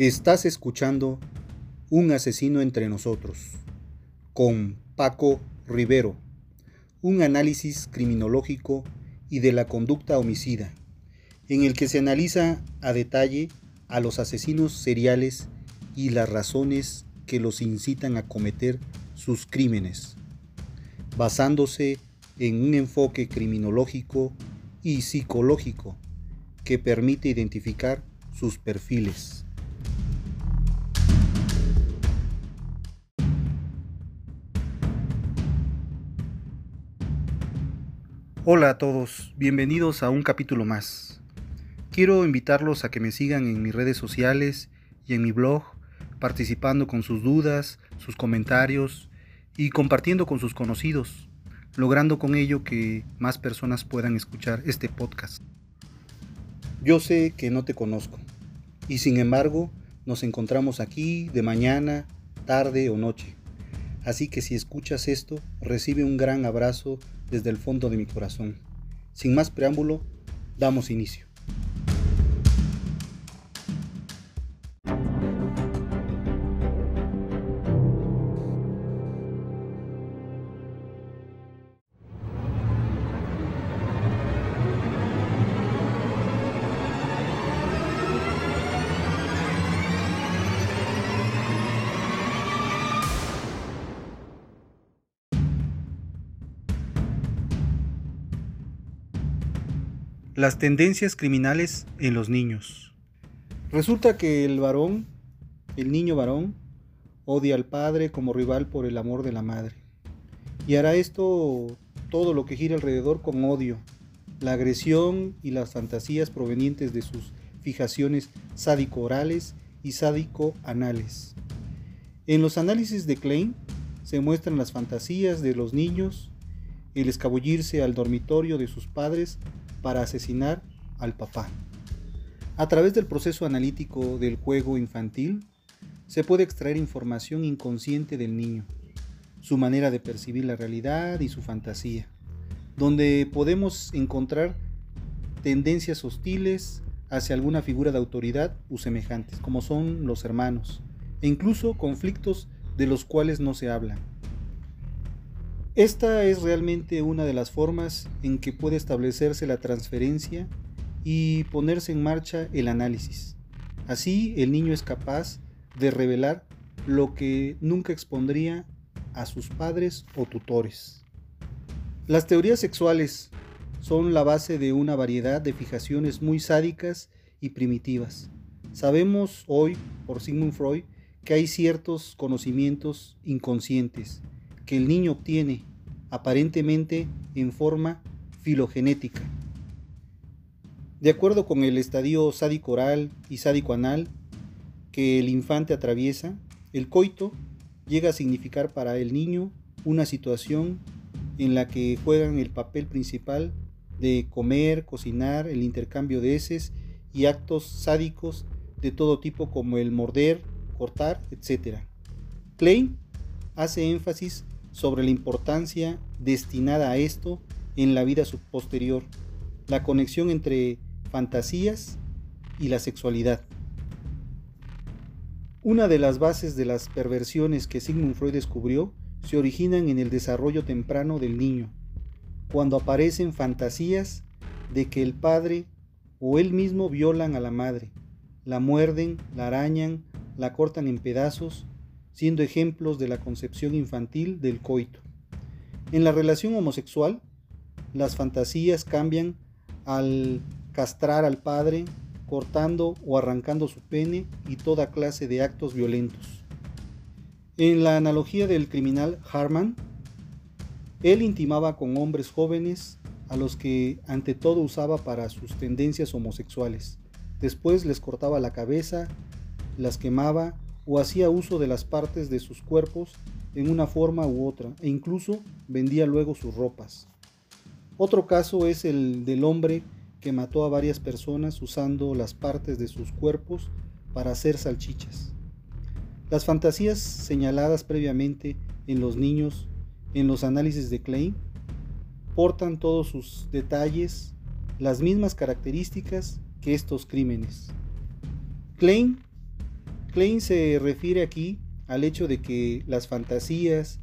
Estás escuchando Un asesino entre nosotros con Paco Rivero, un análisis criminológico y de la conducta homicida, en el que se analiza a detalle a los asesinos seriales y las razones que los incitan a cometer sus crímenes, basándose en un enfoque criminológico y psicológico que permite identificar sus perfiles. Hola a todos, bienvenidos a un capítulo más. Quiero invitarlos a que me sigan en mis redes sociales y en mi blog, participando con sus dudas, sus comentarios y compartiendo con sus conocidos, logrando con ello que más personas puedan escuchar este podcast. Yo sé que no te conozco y sin embargo nos encontramos aquí de mañana, tarde o noche. Así que si escuchas esto, recibe un gran abrazo desde el fondo de mi corazón. Sin más preámbulo, damos inicio. Las tendencias criminales en los niños. Resulta que el varón, el niño varón, odia al padre como rival por el amor de la madre. Y hará esto todo lo que gira alrededor con odio, la agresión y las fantasías provenientes de sus fijaciones sádico-orales y sádico-anales. En los análisis de Klein se muestran las fantasías de los niños, el escabullirse al dormitorio de sus padres para asesinar al papá. A través del proceso analítico del juego infantil, se puede extraer información inconsciente del niño, su manera de percibir la realidad y su fantasía, donde podemos encontrar tendencias hostiles hacia alguna figura de autoridad u semejantes, como son los hermanos, e incluso conflictos de los cuales no se hablan. Esta es realmente una de las formas en que puede establecerse la transferencia y ponerse en marcha el análisis. Así el niño es capaz de revelar lo que nunca expondría a sus padres o tutores. Las teorías sexuales son la base de una variedad de fijaciones muy sádicas y primitivas. Sabemos hoy, por Sigmund Freud, que hay ciertos conocimientos inconscientes que el niño obtiene aparentemente en forma filogenética. De acuerdo con el estadio sádico oral y sádico anal que el infante atraviesa, el coito llega a significar para el niño una situación en la que juegan el papel principal de comer, cocinar, el intercambio de heces y actos sádicos de todo tipo como el morder, cortar, etc. Klein hace énfasis sobre la importancia destinada a esto en la vida posterior, la conexión entre fantasías y la sexualidad. Una de las bases de las perversiones que Sigmund Freud descubrió se originan en el desarrollo temprano del niño, cuando aparecen fantasías de que el padre o él mismo violan a la madre, la muerden, la arañan, la cortan en pedazos siendo ejemplos de la concepción infantil del coito. En la relación homosexual, las fantasías cambian al castrar al padre, cortando o arrancando su pene y toda clase de actos violentos. En la analogía del criminal Harman, él intimaba con hombres jóvenes a los que ante todo usaba para sus tendencias homosexuales. Después les cortaba la cabeza, las quemaba o hacía uso de las partes de sus cuerpos en una forma u otra e incluso vendía luego sus ropas. Otro caso es el del hombre que mató a varias personas usando las partes de sus cuerpos para hacer salchichas. Las fantasías señaladas previamente en los niños en los análisis de Klein portan todos sus detalles las mismas características que estos crímenes. Klein Klein se refiere aquí al hecho de que las fantasías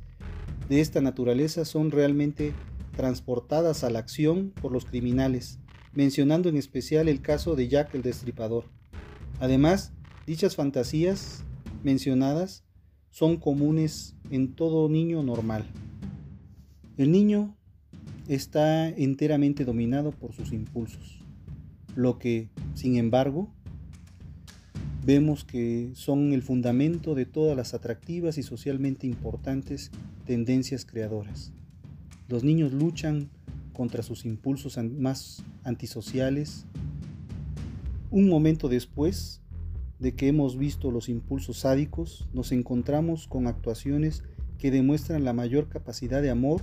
de esta naturaleza son realmente transportadas a la acción por los criminales, mencionando en especial el caso de Jack el Destripador. Además, dichas fantasías mencionadas son comunes en todo niño normal. El niño está enteramente dominado por sus impulsos, lo que, sin embargo, vemos que son el fundamento de todas las atractivas y socialmente importantes tendencias creadoras. Los niños luchan contra sus impulsos más antisociales. Un momento después de que hemos visto los impulsos sádicos, nos encontramos con actuaciones que demuestran la mayor capacidad de amor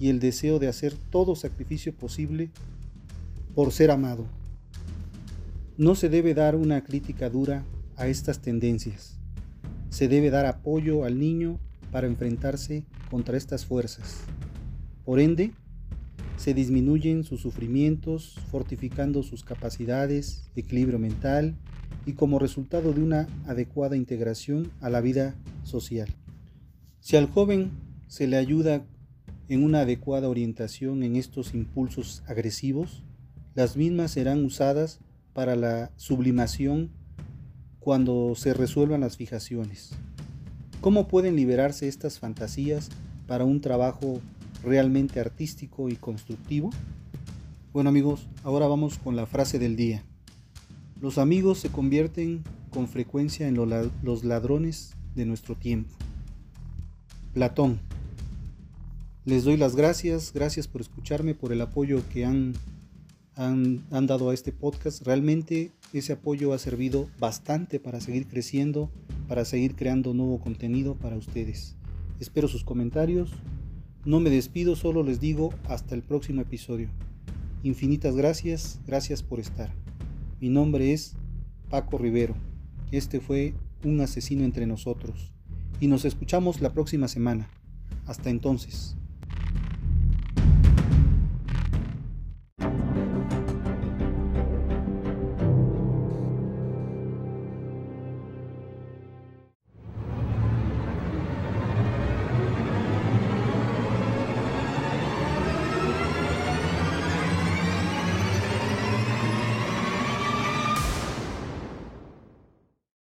y el deseo de hacer todo sacrificio posible por ser amado. No se debe dar una crítica dura a estas tendencias. Se debe dar apoyo al niño para enfrentarse contra estas fuerzas. Por ende, se disminuyen sus sufrimientos, fortificando sus capacidades, equilibrio mental y como resultado de una adecuada integración a la vida social. Si al joven se le ayuda en una adecuada orientación en estos impulsos agresivos, las mismas serán usadas para la sublimación cuando se resuelvan las fijaciones. ¿Cómo pueden liberarse estas fantasías para un trabajo realmente artístico y constructivo? Bueno amigos, ahora vamos con la frase del día. Los amigos se convierten con frecuencia en los ladrones de nuestro tiempo. Platón. Les doy las gracias, gracias por escucharme, por el apoyo que han han, dado a este podcast. Realmente ese apoyo ha servido bastante para seguir creciendo, para seguir creando nuevo contenido para ustedes. Espero sus comentarios. No me despido, solo les digo hasta el próximo episodio. Infinitas gracias, gracias por estar. Mi nombre es Paco Rivero. Este fue un asesino entre nosotros. Y nos escuchamos la próxima semana. Hasta entonces.